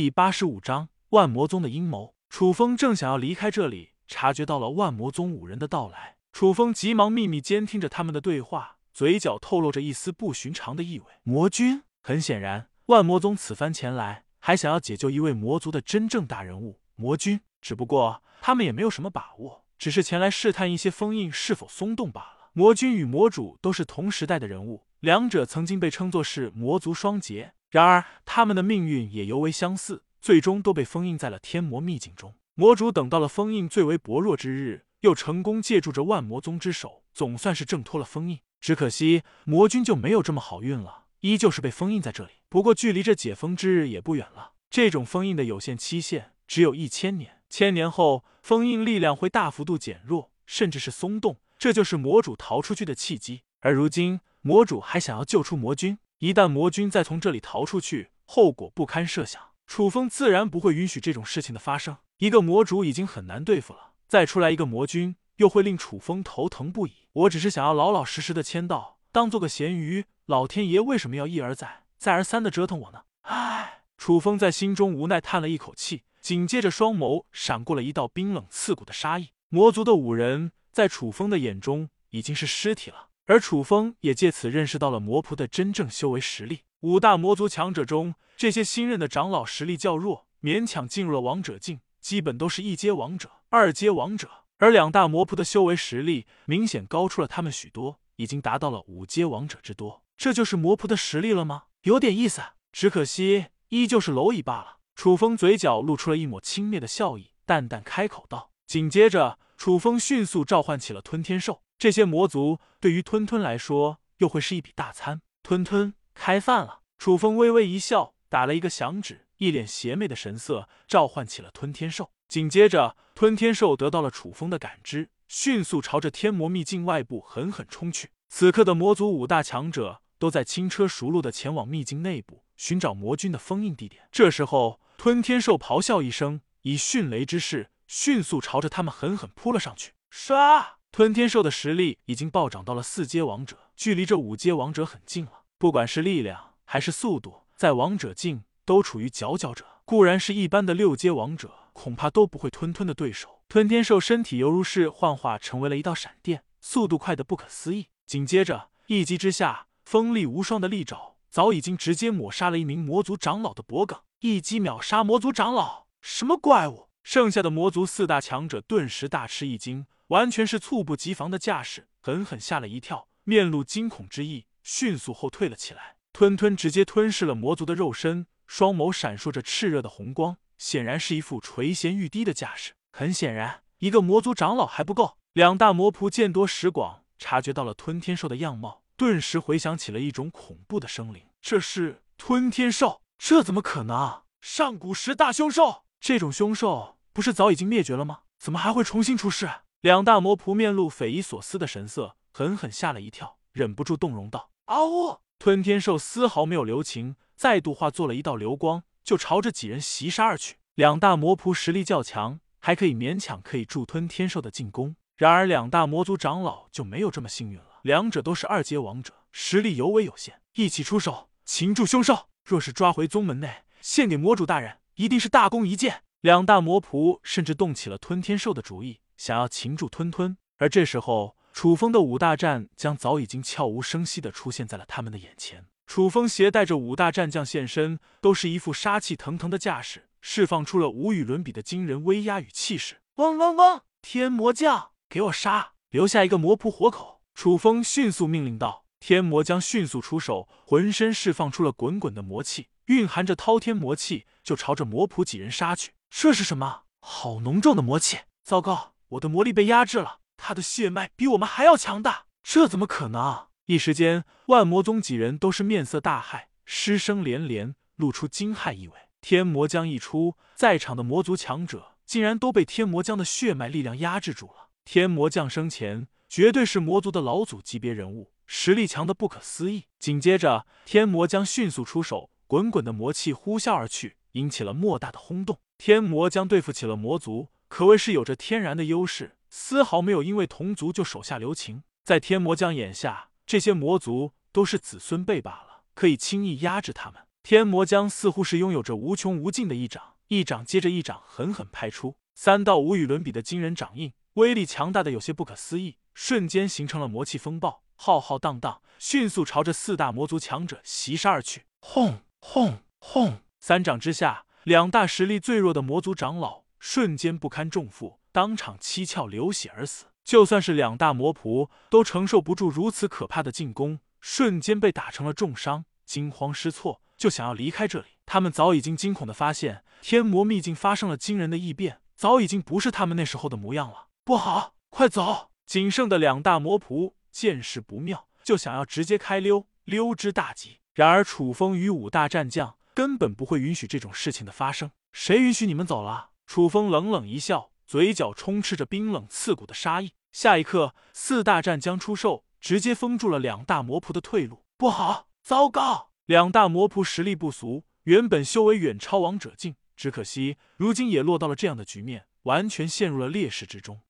第八十五章万魔宗的阴谋。楚风正想要离开这里，察觉到了万魔宗五人的到来。楚风急忙秘密监听着他们的对话，嘴角透露着一丝不寻常的意味。魔君，很显然，万魔宗此番前来，还想要解救一位魔族的真正大人物魔君。只不过他们也没有什么把握，只是前来试探一些封印是否松动罢了。魔君与魔主都是同时代的人物，两者曾经被称作是魔族双杰。然而他们的命运也尤为相似，最终都被封印在了天魔秘境中。魔主等到了封印最为薄弱之日。又成功借助着万魔宗之手，总算是挣脱了封印。只可惜魔君就没有这么好运了，依旧是被封印在这里。不过距离这解封之日也不远了。这种封印的有限期限只有一千年，千年后封印力量会大幅度减弱，甚至是松动，这就是魔主逃出去的契机。而如今魔主还想要救出魔君，一旦魔君再从这里逃出去，后果不堪设想。楚风自然不会允许这种事情的发生。一个魔主已经很难对付了。再出来一个魔君，又会令楚风头疼不已。我只是想要老老实实的签到，当做个咸鱼。老天爷为什么要一而再、再而三的折腾我呢？唉，楚风在心中无奈叹了一口气，紧接着双眸闪过了一道冰冷刺骨的杀意。魔族的五人在楚风的眼中已经是尸体了，而楚风也借此认识到了魔仆的真正修为实力。五大魔族强者中，这些新任的长老实力较弱，勉强进入了王者境。基本都是一阶王者、二阶王者，而两大魔仆的修为实力明显高出了他们许多，已经达到了五阶王者之多。这就是魔仆的实力了吗？有点意思，只可惜依旧是蝼蚁罢了。楚风嘴角露出了一抹轻蔑的笑意，淡淡开口道。紧接着，楚风迅速召唤起了吞天兽。这些魔族对于吞吞来说，又会是一笔大餐。吞吞，开饭了。楚风微微一笑，打了一个响指。一脸邪魅的神色，召唤起了吞天兽。紧接着，吞天兽得到了楚风的感知，迅速朝着天魔秘境外部狠狠冲去。此刻的魔族五大强者都在轻车熟路的前往秘境内部寻找魔君的封印地点。这时候，吞天兽咆哮一声，以迅雷之势迅速朝着他们狠狠扑了上去。杀！吞天兽的实力已经暴涨到了四阶王者，距离这五阶王者很近了。不管是力量还是速度，在王者境。都处于佼佼者，固然是一般的六阶王者，恐怕都不会吞吞的对手。吞天兽身体犹如是幻化成为了一道闪电，速度快的不可思议。紧接着一击之下，锋利无双的利爪早已经直接抹杀了一名魔族长老的脖颈，一击秒杀魔族长老。什么怪物？剩下的魔族四大强者顿时大吃一惊，完全是猝不及防的架势，狠狠吓了一跳，面露惊恐之意，迅速后退了起来。吞吞直接吞噬了魔族的肉身。双眸闪烁着炽热的红光，显然是一副垂涎欲滴的架势。很显然，一个魔族长老还不够。两大魔仆见多识广，察觉到了吞天兽的样貌，顿时回想起了一种恐怖的生灵。这是吞天兽？这怎么可能？上古十大凶兽？这种凶兽不是早已经灭绝了吗？怎么还会重新出世？两大魔仆面露匪夷所思的神色，狠狠吓了一跳，忍不住动容道：“嗷呜！”吞天兽丝毫没有留情。再度化作了一道流光，就朝着几人袭杀而去。两大魔仆实力较强，还可以勉强可以助吞天兽的进攻。然而两大魔族长老就没有这么幸运了，两者都是二阶王者，实力尤为有限。一起出手擒住凶兽，若是抓回宗门内，献给魔主大人，一定是大功一件。两大魔仆甚至动起了吞天兽的主意，想要擒住吞吞。而这时候，楚风的五大战将早已经悄无声息的出现在了他们的眼前。楚风携带着五大战将现身，都是一副杀气腾腾的架势，释放出了无与伦比的惊人威压与气势。嗡嗡嗡！天魔将，给我杀！留下一个魔仆活口！楚风迅速命令道。天魔将迅速出手，浑身释放出了滚滚的魔气，蕴含着滔天魔气，就朝着魔仆几人杀去。这是什么？好浓重的魔气！糟糕，我的魔力被压制了。他的血脉比我们还要强大，这怎么可能？一时间，万魔宗几人都是面色大骇，失声连连，露出惊骇意味。天魔将一出，在场的魔族强者竟然都被天魔将的血脉力量压制住了。天魔将生前绝对是魔族的老祖级别人物，实力强的不可思议。紧接着，天魔将迅速出手，滚滚的魔气呼啸而去，引起了莫大的轰动。天魔将对付起了魔族，可谓是有着天然的优势，丝毫没有因为同族就手下留情。在天魔将眼下。这些魔族都是子孙辈罢了，可以轻易压制他们。天魔将似乎是拥有着无穷无尽的一掌，一掌接着一掌狠狠拍出，三道无与伦比的惊人掌印，威力强大的有些不可思议，瞬间形成了魔气风暴，浩浩荡荡，迅速朝着四大魔族强者袭杀而去。轰轰轰！三掌之下，两大实力最弱的魔族长老瞬间不堪重负，当场七窍流血而死。就算是两大魔仆，都承受不住如此可怕的进攻，瞬间被打成了重伤，惊慌失措，就想要离开这里。他们早已经惊恐的发现，天魔秘境发生了惊人的异变，早已经不是他们那时候的模样了。不好，快走！仅剩的两大魔仆见势不妙，就想要直接开溜，溜之大吉。然而楚风与五大战将根本不会允许这种事情的发生。谁允许你们走了？楚风冷冷一笑，嘴角充斥着冰冷刺骨的杀意。下一刻，四大战将出手，直接封住了两大魔仆的退路。不好，糟糕！两大魔仆实力不俗，原本修为远超王者境，只可惜如今也落到了这样的局面，完全陷入了劣势之中。